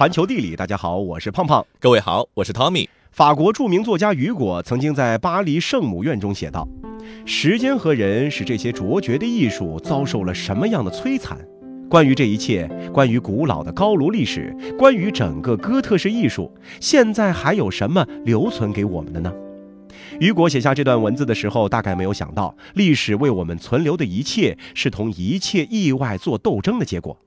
环球地理，大家好，我是胖胖。各位好，我是 Tommy。法国著名作家雨果曾经在巴黎圣母院中写道：“时间和人使这些卓绝的艺术遭受了什么样的摧残？关于这一切，关于古老的高卢历史，关于整个哥特式艺术，现在还有什么留存给我们的呢？”雨果写下这段文字的时候，大概没有想到，历史为我们存留的一切，是同一切意外做斗争的结果。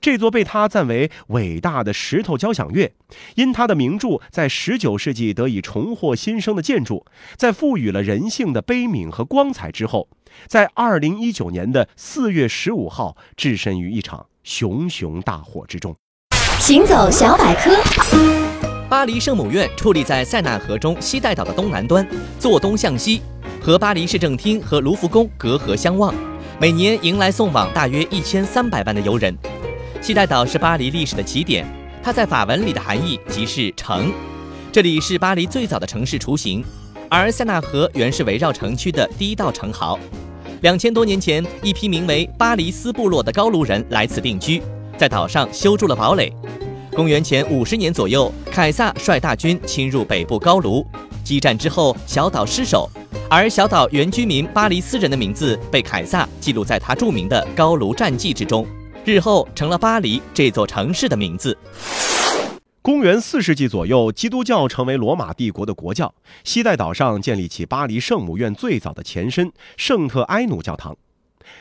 这座被他赞为伟大的石头交响乐，因他的名著在19世纪得以重获新生的建筑，在赋予了人性的悲悯和光彩之后，在2019年的4月15号置身于一场熊熊大火之中。行走小百科：巴黎圣母院矗立在塞纳河中西带岛的东南端，坐东向西，和巴黎市政厅和卢浮宫隔河相望，每年迎来送往大约1300万的游人。西带岛是巴黎历史的起点，它在法文里的含义即是城。这里是巴黎最早的城市雏形，而塞纳河原是围绕城区的第一道城壕。两千多年前，一批名为巴黎斯部落的高卢人来此定居，在岛上修筑了堡垒。公元前五十年左右，凯撒率大军侵入北部高卢，激战之后，小岛失守，而小岛原居民巴黎斯人的名字被凯撒记录在他著名的高卢战记之中。日后成了巴黎这座城市的名字。公元四世纪左右，基督教成为罗马帝国的国教，西带岛上建立起巴黎圣母院最早的前身圣特埃努教堂。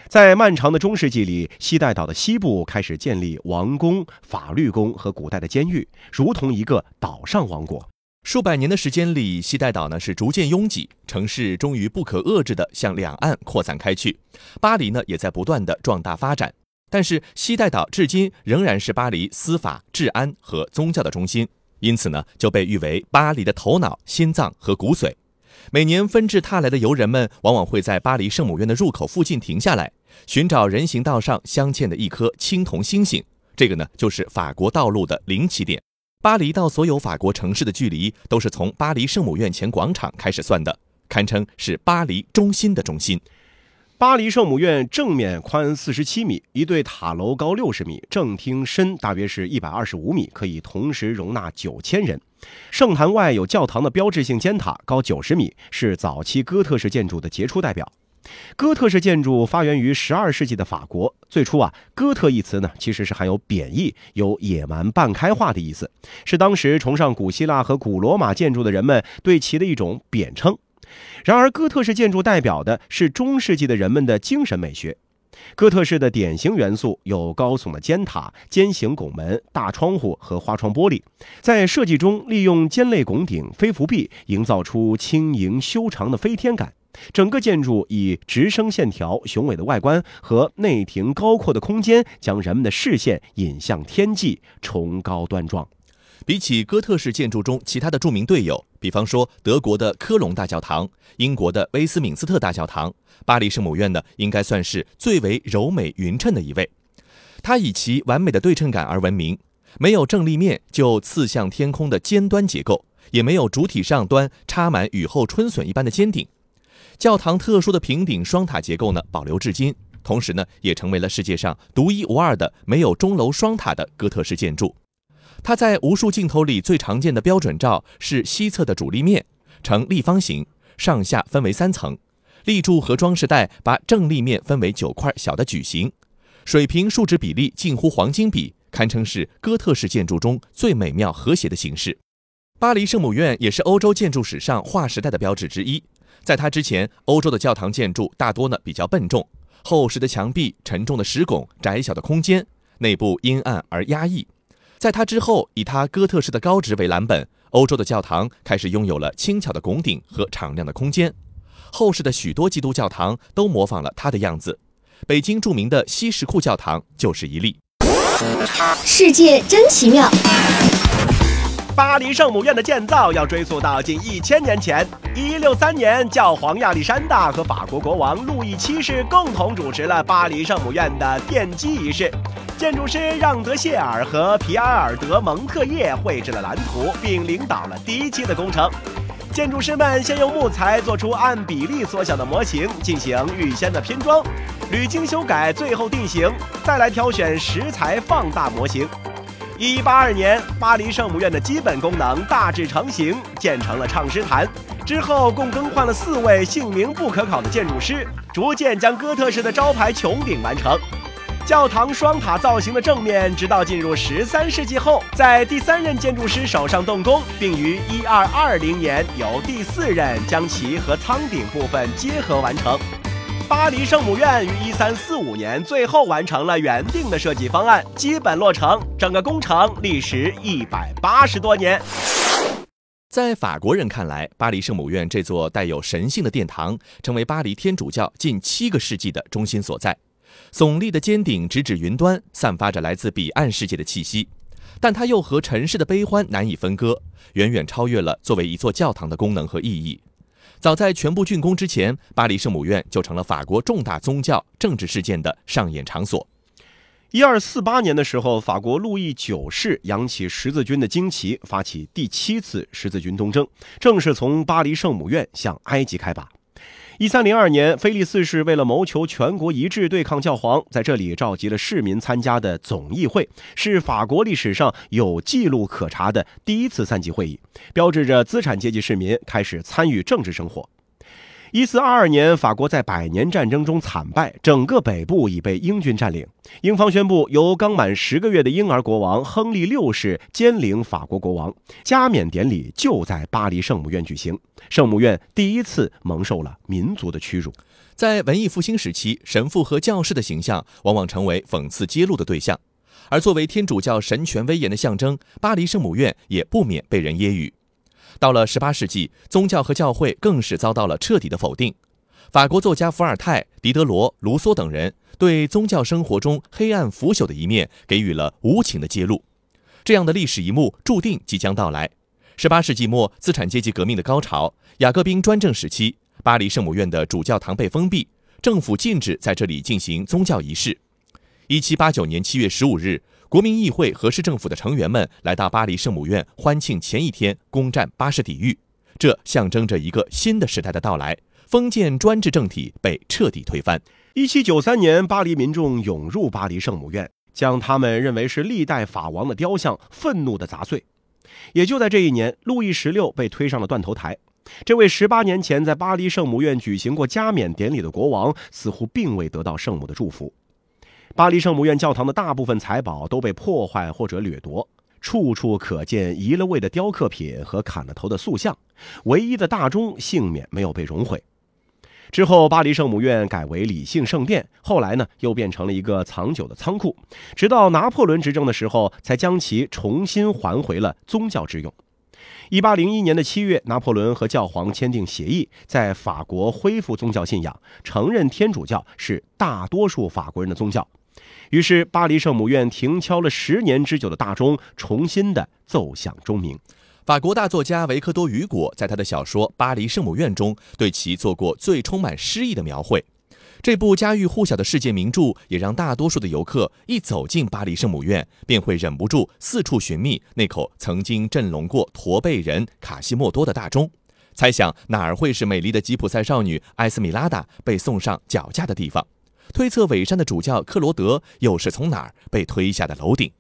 在漫长的中世纪里，西带岛的西部开始建立王宫、法律宫和古代的监狱，如同一个岛上王国。数百年的时间里，西带岛呢是逐渐拥挤，城市终于不可遏制地向两岸扩散开去，巴黎呢也在不断的壮大发展。但是西带岛至今仍然是巴黎司法、治安和宗教的中心，因此呢就被誉为巴黎的头脑、心脏和骨髓。每年纷至沓来的游人们往往会在巴黎圣母院的入口附近停下来，寻找人行道上镶嵌的一颗青铜星星。这个呢就是法国道路的零起点。巴黎到所有法国城市的距离都是从巴黎圣母院前广场开始算的，堪称是巴黎中心的中心。巴黎圣母院正面宽四十七米，一对塔楼高六十米，正厅深大约是一百二十五米，可以同时容纳九千人。圣坛外有教堂的标志性尖塔，高九十米，是早期哥特式建筑的杰出代表。哥特式建筑发源于十二世纪的法国，最初啊，哥特一词呢其实是含有贬义、有野蛮半开化的意思，是当时崇尚古希腊和古罗马建筑的人们对其的一种贬称。然而，哥特式建筑代表的是中世纪的人们的精神美学。哥特式的典型元素有高耸的尖塔、尖形拱门、大窗户和花窗玻璃。在设计中，利用尖肋拱顶、飞扶壁，营造出轻盈修长的飞天感。整个建筑以直升线条、雄伟的外观和内庭高阔的空间，将人们的视线引向天际，崇高端庄。比起哥特式建筑中其他的著名队友，比方说德国的科隆大教堂、英国的威斯敏斯特大教堂，巴黎圣母院呢，应该算是最为柔美匀称的一位。它以其完美的对称感而闻名，没有正立面就刺向天空的尖端结构，也没有主体上端插满雨后春笋一般的尖顶。教堂特殊的平顶双塔结构呢，保留至今，同时呢，也成为了世界上独一无二的没有钟楼双塔的哥特式建筑。它在无数镜头里最常见的标准照是西侧的主立面呈立方形，上下分为三层，立柱和装饰带把正立面分为九块小的矩形，水平竖直比例近乎黄金比，堪称是哥特式建筑中最美妙和谐的形式。巴黎圣母院也是欧洲建筑史上划时代的标志之一。在它之前，欧洲的教堂建筑大多呢比较笨重，厚实的墙壁、沉重的石拱、窄小的空间，内部阴暗而压抑。在他之后，以他哥特式的高直为蓝本，欧洲的教堂开始拥有了轻巧的拱顶和敞亮的空间。后世的许多基督教堂都模仿了他的样子，北京著名的西什库教堂就是一例。世界真奇妙！巴黎圣母院的建造要追溯到近一千年前，一六三年，教皇亚历山大和法国国王路易七世共同主持了巴黎圣母院的奠基仪式。建筑师让德谢尔和皮埃尔德蒙特叶绘制了蓝图，并领导了第一期的工程。建筑师们先用木材做出按比例缩小的模型，进行预先的拼装，屡经修改，最后定型，再来挑选石材放大模型。一八二年，巴黎圣母院的基本功能大致成型，建成了唱诗坛。之后共更换了四位姓名不可考的建筑师，逐渐将哥特式的招牌穹顶完成。教堂双塔造型的正面，直到进入十三世纪后，在第三任建筑师手上动工，并于一二二零年由第四任将其和舱顶部分结合完成。巴黎圣母院于一三四五年最后完成了原定的设计方案，基本落成。整个工程历时一百八十多年。在法国人看来，巴黎圣母院这座带有神性的殿堂，成为巴黎天主教近七个世纪的中心所在。耸立的尖顶直指云端，散发着来自彼岸世界的气息，但它又和尘世的悲欢难以分割，远远超越了作为一座教堂的功能和意义。早在全部竣工之前，巴黎圣母院就成了法国重大宗教、政治事件的上演场所。一二四八年的时候，法国路易九世扬起十字军的旌旗，发起第七次十字军东征，正式从巴黎圣母院向埃及开拔。一三零二年，菲利四世为了谋求全国一致对抗教皇，在这里召集了市民参加的总议会，是法国历史上有记录可查的第一次三级会议，标志着资产阶级市民开始参与政治生活。一四二二年，法国在百年战争中惨败，整个北部已被英军占领。英方宣布，由刚满十个月的婴儿国王亨利六世兼领法国国王，加冕典礼就在巴黎圣母院举行。圣母院第一次蒙受了民族的屈辱。在文艺复兴时期，神父和教士的形象往往成为讽刺揭露的对象，而作为天主教神权威严的象征，巴黎圣母院也不免被人揶揄。到了十八世纪，宗教和教会更是遭到了彻底的否定。法国作家伏尔泰、狄德罗、卢梭等人对宗教生活中黑暗腐朽的一面给予了无情的揭露。这样的历史一幕注定即将到来。十八世纪末，资产阶级革命的高潮，雅各宾专政时期，巴黎圣母院的主教堂被封闭，政府禁止在这里进行宗教仪式。一七八九年七月十五日。国民议会和市政府的成员们来到巴黎圣母院欢庆前一天攻占巴士底狱，这象征着一个新的时代的到来。封建专制政体被彻底推翻。一七九三年，巴黎民众涌入巴黎圣母院，将他们认为是历代法王的雕像愤怒地砸碎。也就在这一年，路易十六被推上了断头台。这位十八年前在巴黎圣母院举行过加冕典礼的国王，似乎并未得到圣母的祝福。巴黎圣母院教堂的大部分财宝都被破坏或者掠夺，处处可见移了位的雕刻品和砍了头的塑像，唯一的大钟幸免没有被熔毁。之后，巴黎圣母院改为理性圣殿，后来呢又变成了一个藏酒的仓库，直到拿破仑执政的时候，才将其重新还回了宗教之用。一八零一年的七月，拿破仑和教皇签订协议，在法国恢复宗教信仰，承认天主教是大多数法国人的宗教。于是，巴黎圣母院停敲了十年之久的大钟，重新的奏响钟鸣。法国大作家维克多·雨果在他的小说《巴黎圣母院》中，对其做过最充满诗意的描绘。这部家喻户晓的世界名著，也让大多数的游客一走进巴黎圣母院，便会忍不住四处寻觅那口曾经震聋过驼背人卡西莫多的大钟，猜想哪儿会是美丽的吉普赛少女艾斯米拉达被送上绞架的地方。推测伪善的主教克罗德又是从哪儿被推下的楼顶？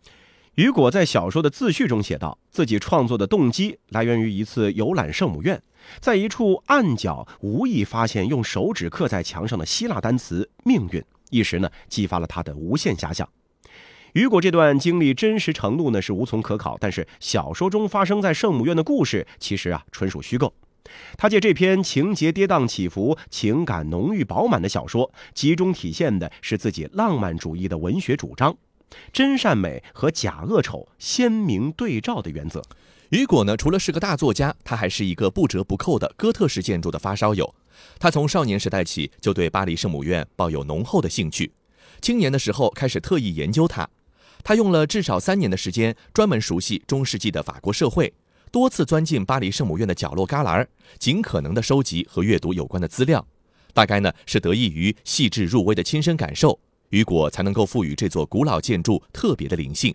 雨果在小说的自序中写道，自己创作的动机来源于一次游览圣母院，在一处暗角无意发现用手指刻在墙上的希腊单词“命运”，一时呢激发了他的无限遐想。雨果这段经历真实程度呢是无从可考，但是小说中发生在圣母院的故事其实啊纯属虚构。他借这篇情节跌宕起伏、情感浓郁饱满的小说，集中体现的是自己浪漫主义的文学主张，真善美和假恶丑鲜明对照的原则。雨果呢，除了是个大作家，他还是一个不折不扣的哥特式建筑的发烧友。他从少年时代起就对巴黎圣母院抱有浓厚的兴趣，青年的时候开始特意研究它。他用了至少三年的时间，专门熟悉中世纪的法国社会。多次钻进巴黎圣母院的角落旮旯，尽可能的收集和阅读有关的资料。大概呢是得益于细致入微的亲身感受，雨果才能够赋予这座古老建筑特别的灵性。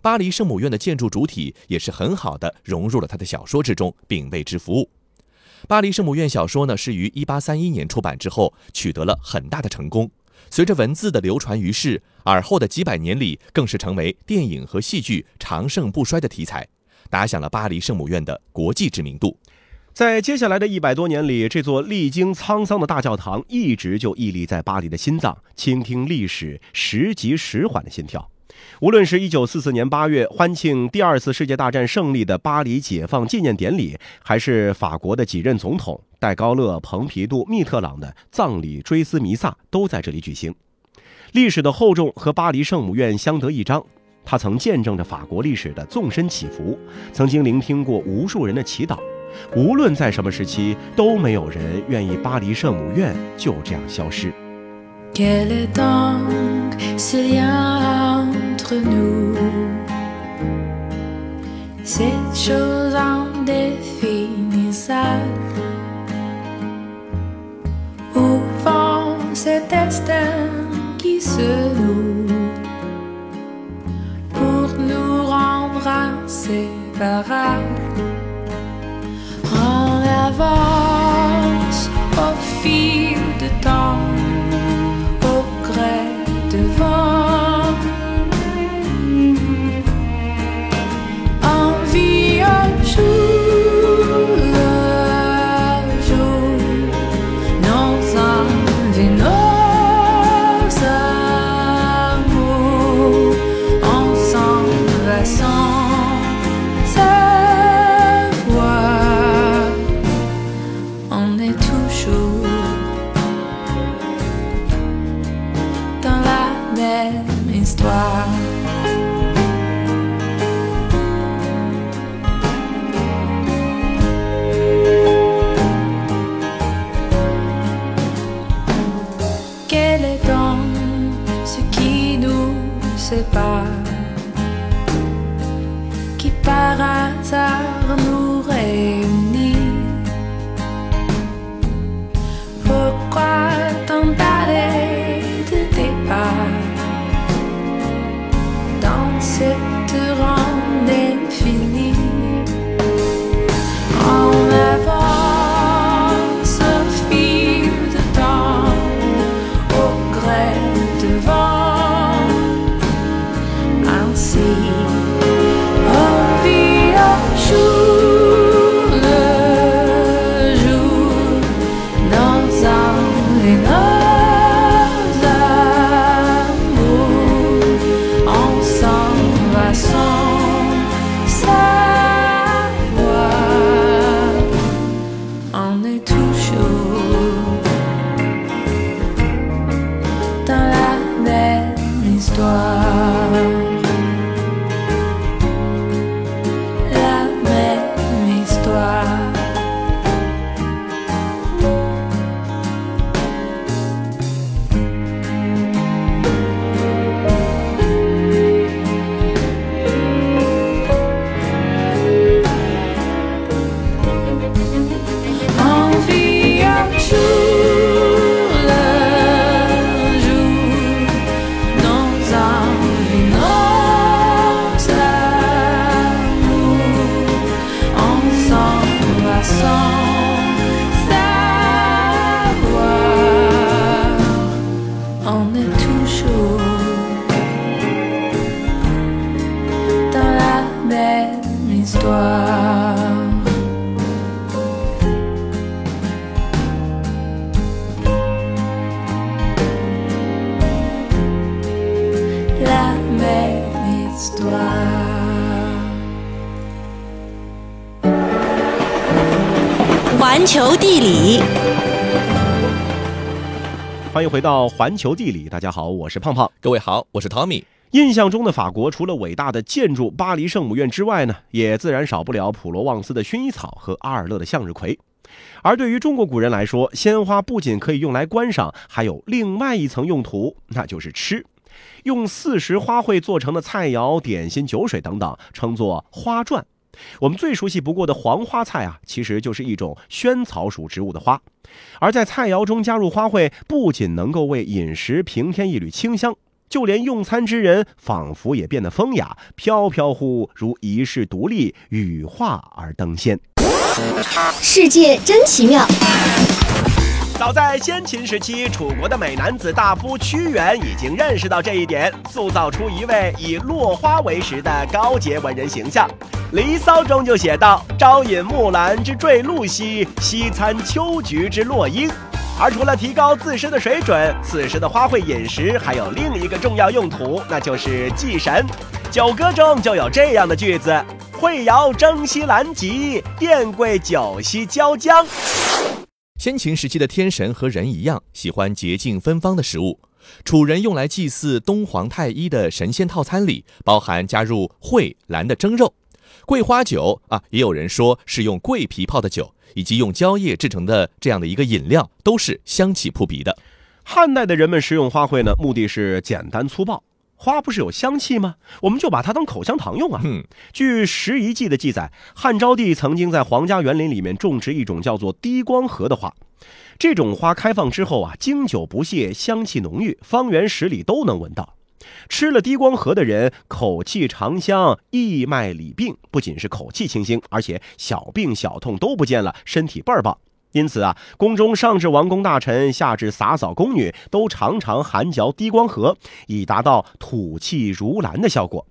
巴黎圣母院的建筑主体也是很好的融入了他的小说之中，并为之服务。巴黎圣母院小说呢是于1831年出版之后取得了很大的成功，随着文字的流传于世，尔后的几百年里，更是成为电影和戏剧长盛不衰的题材，打响了巴黎圣母院的国际知名度。在接下来的一百多年里，这座历经沧桑的大教堂一直就屹立在巴黎的心脏，倾听历史时急时缓的心跳。无论是一九四四年八月欢庆第二次世界大战胜利的巴黎解放纪念典礼，还是法国的几任总统戴高乐、蓬皮杜、密特朗的葬礼追思弥撒，都在这里举行。历史的厚重和巴黎圣母院相得益彰，他曾见证着法国历史的纵深起伏，曾经聆听过无数人的祈祷。无论在什么时期，都没有人愿意巴黎圣母院就这样消失。Rendre inséparables En avance au fil 回到环球地理，大家好，我是胖胖。各位好，我是 Tommy。印象中的法国，除了伟大的建筑巴黎圣母院之外呢，也自然少不了普罗旺斯的薰衣草和阿尔勒的向日葵。而对于中国古人来说，鲜花不仅可以用来观赏，还有另外一层用途，那就是吃。用四时花卉做成的菜肴、点心、酒水等等，称作花馔。我们最熟悉不过的黄花菜啊，其实就是一种萱草属植物的花。而在菜肴中加入花卉，不仅能够为饮食平添一缕清香，就连用餐之人仿佛也变得风雅，飘飘忽如一世独立，羽化而登仙。世界真奇妙。早在先秦时期，楚国的美男子大夫屈原已经认识到这一点，塑造出一位以落花为食的高洁文人形象。《离骚》中就写道：“朝饮木兰之坠露兮，夕餐秋菊之落英。”而除了提高自身的水准，此时的花卉饮食还有另一个重要用途，那就是祭神。《九歌》中就有这样的句子：“惠瑶征西兰棘，燕桂酒兮椒浆。”先秦时期的天神和人一样，喜欢洁净芬芳的食物。楚人用来祭祀东皇太一的神仙套餐里，包含加入蕙兰的蒸肉、桂花酒啊，也有人说是用桂皮泡的酒，以及用蕉叶制成的这样的一个饮料，都是香气扑鼻的。汉代的人们食用花卉呢，目的是简单粗暴。花不是有香气吗？我们就把它当口香糖用啊。嗯，据《拾遗记》的记载，汉昭帝曾经在皇家园林里面种植一种叫做滴光荷的花。这种花开放之后啊，经久不谢，香气浓郁，方圆十里都能闻到。吃了滴光荷的人，口气长香，义脉理病，不仅是口气清新，而且小病小痛都不见了，身体倍儿棒。因此啊，宫中上至王公大臣，下至洒扫宫女，都常常含嚼低光荷，以达到吐气如兰的效果。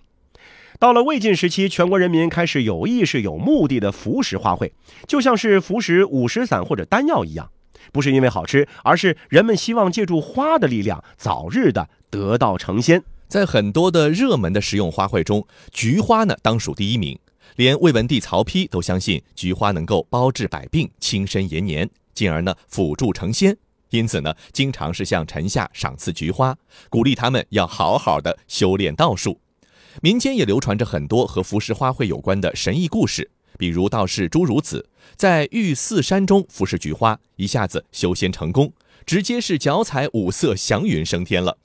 到了魏晋时期，全国人民开始有意识、有目的的服食花卉，就像是服食五石散或者丹药一样，不是因为好吃，而是人们希望借助花的力量，早日的得道成仙。在很多的热门的食用花卉中，菊花呢当属第一名。连魏文帝曹丕都相信菊花能够包治百病、轻身延年，进而呢辅助成仙。因此呢，经常是向臣下赏赐菊花，鼓励他们要好好的修炼道术。民间也流传着很多和服食花卉有关的神异故事，比如道士朱孺子在玉寺山中服食菊花，一下子修仙成功，直接是脚踩五色祥云升天了。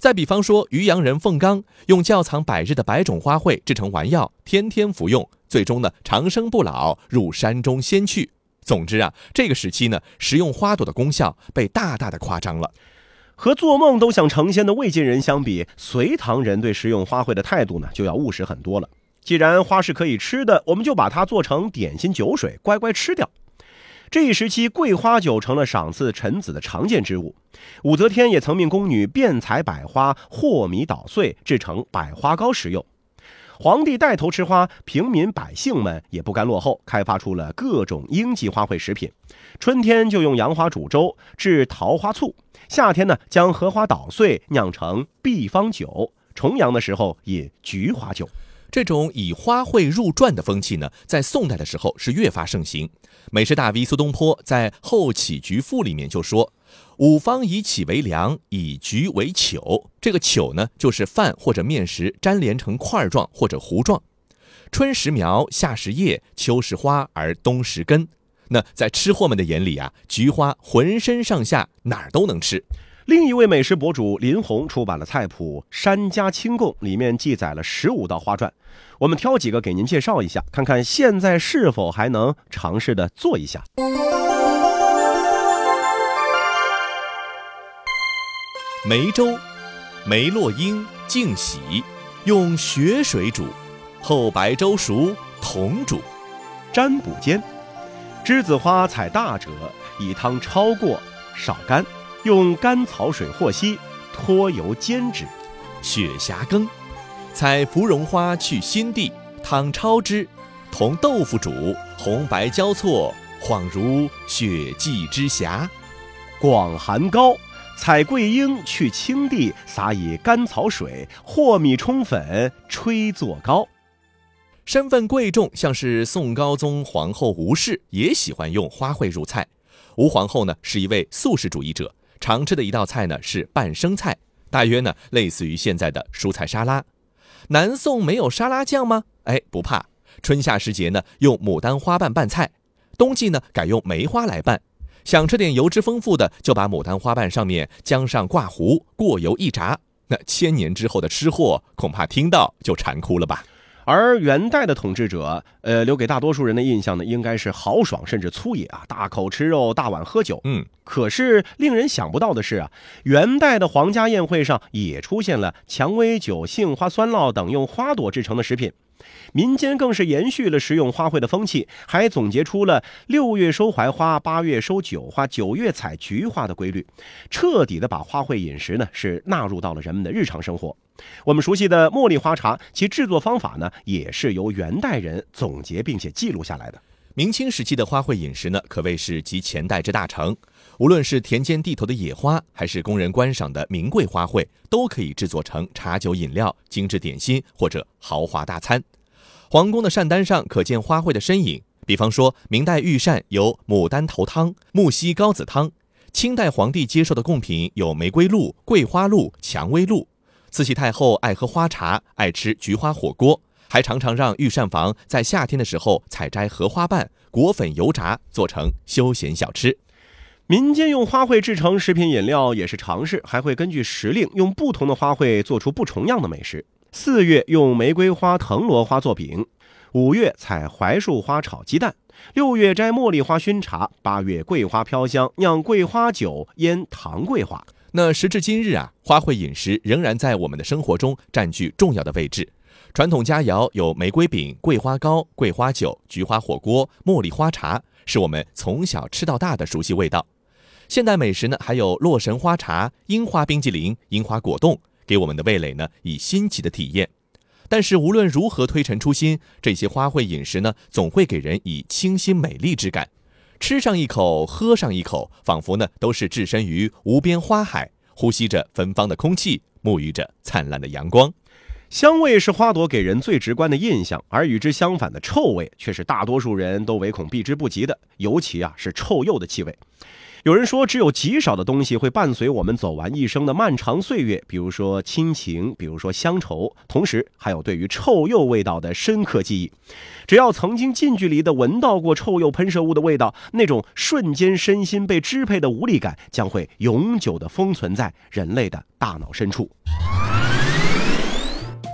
再比方说，渔阳人凤刚用窖藏百日的百种花卉制成丸药，天天服用，最终呢长生不老，入山中仙去。总之啊，这个时期呢，食用花朵的功效被大大的夸张了。和做梦都想成仙的魏晋人相比，隋唐人对食用花卉的态度呢，就要务实很多了。既然花是可以吃的，我们就把它做成点心酒水，乖乖吃掉。这一时期，桂花酒成了赏赐臣子的常见之物。武则天也曾命宫女遍采百花，和米捣碎，制成百花糕食用。皇帝带头吃花，平民百姓们也不甘落后，开发出了各种应季花卉食品。春天就用杨花煮粥，制桃花醋；夏天呢，将荷花捣碎，酿成碧方酒；重阳的时候饮菊花酒。这种以花卉入馔的风气呢，在宋代的时候是越发盛行。美食大 V 苏东坡在《后起菊赋》里面就说：“五方以杞为粮，以菊为糗。”这个糗呢，就是饭或者面食粘连成块状或者糊状。春食苗，夏食叶，秋食花，而冬食根。那在吃货们的眼里啊，菊花浑身上下哪儿都能吃。另一位美食博主林红出版了菜谱《山家清供》，里面记载了十五道花馔，我们挑几个给您介绍一下，看看现在是否还能尝试的做一下。梅粥，梅落英净洗，用雪水煮，后白粥熟同煮。占卜间，栀子花采大者，以汤焯过，少干。用甘草水和稀，脱油煎之。雪霞羹，采芙蓉花去心地，汤焯之，同豆腐煮，红白交错，恍如雪霁之霞。广寒糕，采桂英去青地，撒以甘草水，和米冲粉，吹作糕。身份贵重，像是宋高宗皇后吴氏也喜欢用花卉入菜。吴皇后呢是一位素食主义者。常吃的一道菜呢是拌生菜，大约呢类似于现在的蔬菜沙拉。南宋没有沙拉酱吗？哎，不怕，春夏时节呢用牡丹花瓣拌菜，冬季呢改用梅花来拌。想吃点油脂丰富的，就把牡丹花瓣上面浆上挂糊，过油一炸。那千年之后的吃货恐怕听到就馋哭了吧。而元代的统治者，呃，留给大多数人的印象呢，应该是豪爽甚至粗野啊，大口吃肉，大碗喝酒。嗯，可是令人想不到的是啊，元代的皇家宴会上也出现了蔷薇酒、杏花酸酪等用花朵制成的食品。民间更是延续了食用花卉的风气，还总结出了六月收槐花、八月收韭花、九月采菊花的规律，彻底的把花卉饮食呢是纳入到了人们的日常生活。我们熟悉的茉莉花茶，其制作方法呢也是由元代人总结并且记录下来的。明清时期的花卉饮食呢，可谓是集前代之大成。无论是田间地头的野花，还是供人观赏的名贵花卉，都可以制作成茶酒饮料、精致点心或者豪华大餐。皇宫的膳单上可见花卉的身影，比方说明代御膳有牡丹头汤、木樨高子汤；清代皇帝接受的贡品有玫瑰露、桂花露、蔷薇露。慈禧太后爱喝花茶，爱吃菊花火锅，还常常让御膳房在夏天的时候采摘荷花瓣，裹粉油炸，做成休闲小吃。民间用花卉制成食品饮料也是常事，还会根据时令用不同的花卉做出不重样的美食。四月用玫瑰花、藤萝花做饼，五月采槐树花炒鸡蛋，六月摘茉莉花熏茶，八月桂花飘香酿桂花酒，腌糖桂花。那时至今日啊，花卉饮食仍然在我们的生活中占据重要的位置。传统佳肴有玫瑰饼、桂花糕、桂花酒、菊花火锅、茉莉花茶，是我们从小吃到大的熟悉味道。现代美食呢，还有洛神花茶、樱花冰激凌、樱花果冻，给我们的味蕾呢以新奇的体验。但是无论如何推陈出新，这些花卉饮食呢，总会给人以清新美丽之感。吃上一口，喝上一口，仿佛呢都是置身于无边花海，呼吸着芬芳的空气，沐浴着灿烂的阳光。香味是花朵给人最直观的印象，而与之相反的臭味却是大多数人都唯恐避之不及的，尤其啊是臭鼬的气味。有人说，只有极少的东西会伴随我们走完一生的漫长岁月，比如说亲情，比如说乡愁，同时还有对于臭鼬味道的深刻记忆。只要曾经近距离的闻到过臭鼬喷射物的味道，那种瞬间身心被支配的无力感，将会永久的封存在人类的大脑深处。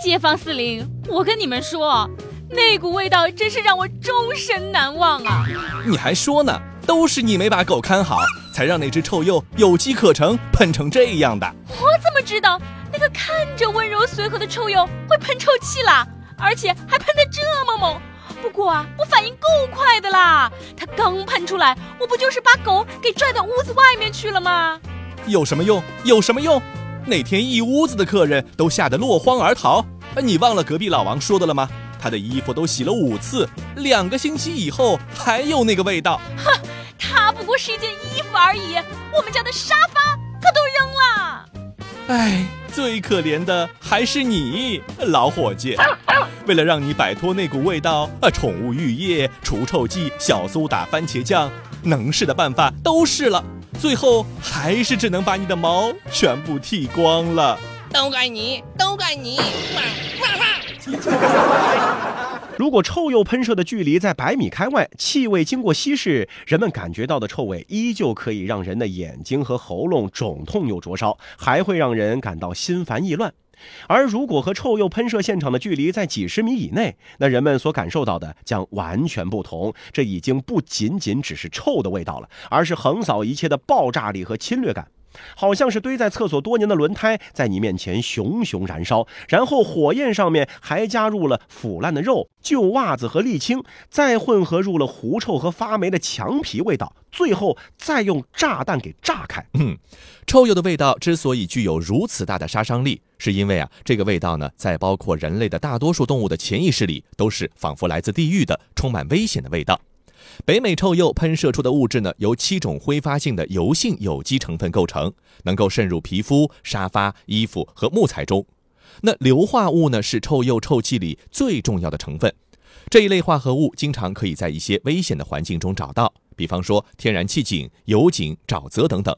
街坊四邻，我跟你们说，那股味道真是让我终身难忘啊！你还说呢？都是你没把狗看好，才让那只臭鼬有机可乘，喷成这样的。我怎么知道那个看着温柔随和的臭鼬会喷臭气啦？而且还喷得这么猛。不过啊，我反应够快的啦，它刚喷出来，我不就是把狗给拽到屋子外面去了吗？有什么用？有什么用？那天一屋子的客人都吓得落荒而逃。你忘了隔壁老王说的了吗？他的衣服都洗了五次，两个星期以后还有那个味道。哼，他不过是一件衣服而已，我们家的沙发可都扔了。哎，最可怜的还是你，老伙计。为了让你摆脱那股味道，啊，宠物浴液、除臭剂、小苏打、番茄酱，能试的办法都试了，最后还是只能把你的毛全部剃光了。都怪你，都怪你！如果臭鼬喷射的距离在百米开外，气味经过稀释，人们感觉到的臭味依旧可以让人的眼睛和喉咙肿痛又灼烧，还会让人感到心烦意乱。而如果和臭鼬喷射现场的距离在几十米以内，那人们所感受到的将完全不同。这已经不仅仅只是臭的味道了，而是横扫一切的爆炸力和侵略感。好像是堆在厕所多年的轮胎，在你面前熊熊燃烧，然后火焰上面还加入了腐烂的肉、旧袜子和沥青，再混合入了狐臭和发霉的墙皮味道，最后再用炸弹给炸开。嗯，臭鼬的味道之所以具有如此大的杀伤力，是因为啊，这个味道呢，在包括人类的大多数动物的潜意识里，都是仿佛来自地狱的、充满危险的味道。北美臭鼬喷射出的物质呢，由七种挥发性的油性有机成分构成，能够渗入皮肤、沙发、衣服和木材中。那硫化物呢，是臭鼬臭气里最重要的成分。这一类化合物经常可以在一些危险的环境中找到，比方说天然气井、油井、沼泽等等。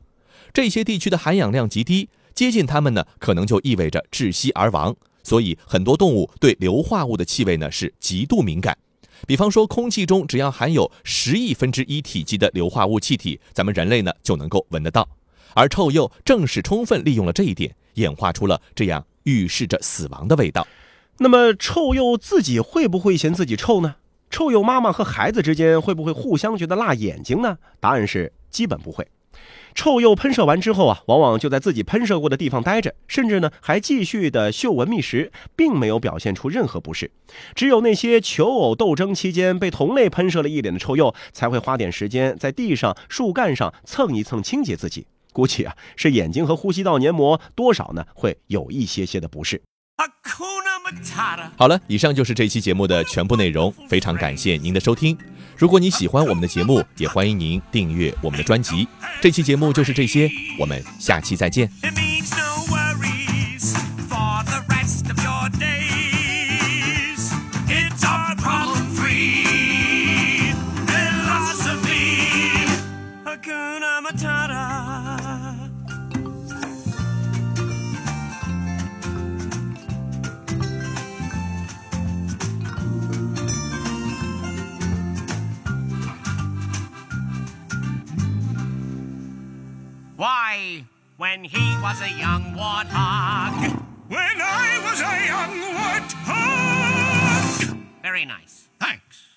这些地区的含氧量极低，接近它们呢，可能就意味着窒息而亡。所以很多动物对硫化物的气味呢，是极度敏感。比方说，空气中只要含有十亿分之一体积的硫化物气体，咱们人类呢就能够闻得到。而臭鼬正是充分利用了这一点，演化出了这样预示着死亡的味道。那么，臭鼬自己会不会嫌自己臭呢？臭鼬妈妈和孩子之间会不会互相觉得辣眼睛呢？答案是基本不会。臭鼬喷射完之后啊，往往就在自己喷射过的地方待着，甚至呢还继续的嗅闻觅食，并没有表现出任何不适。只有那些求偶斗争期间被同类喷射了一脸的臭鼬，才会花点时间在地上、树干上蹭一蹭清洁自己。估计啊是眼睛和呼吸道黏膜多少呢会有一些些的不适。好了，以上就是这期节目的全部内容，非常感谢您的收听。如果你喜欢我们的节目，也欢迎您订阅我们的专辑。这期节目就是这些，我们下期再见。Why, when he was a young warthog. When I was a young warthog. Very nice. Thanks.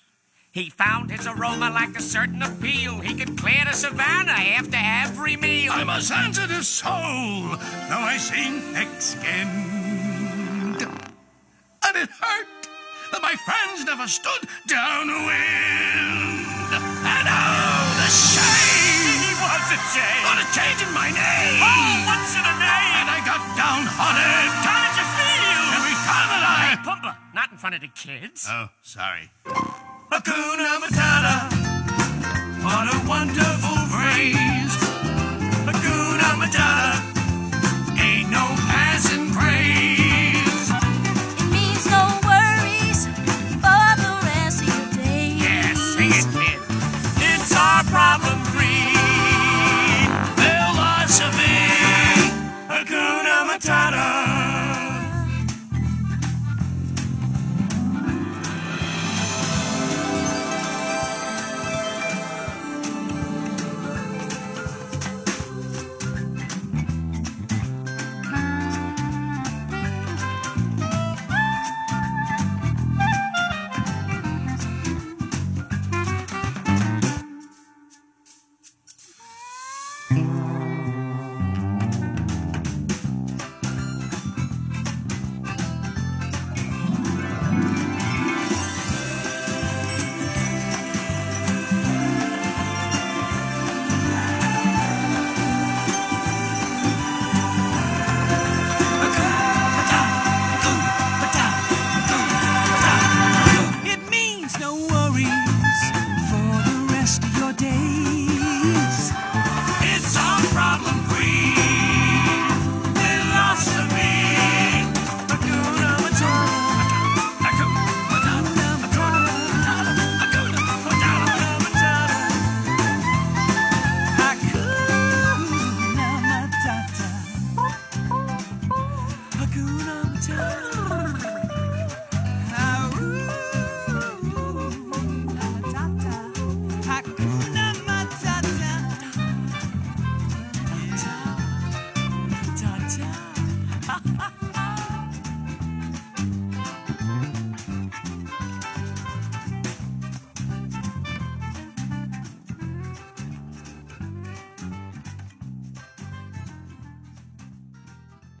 He found his aroma like a certain appeal. He could clear the savannah after every meal. I'm a sensitive soul, though I seem thick-skinned. And it hurt that my friends never stood downwind. And oh, the shame! What's the shame? Oh, change in my name! Oh, what's in a name? And I got downhearted. How did you feel? Every time that I... Hey, Pumba, not in front of the kids. Oh, sorry. Hakuna Matata. What a wonderful phrase. Hakuna Matata.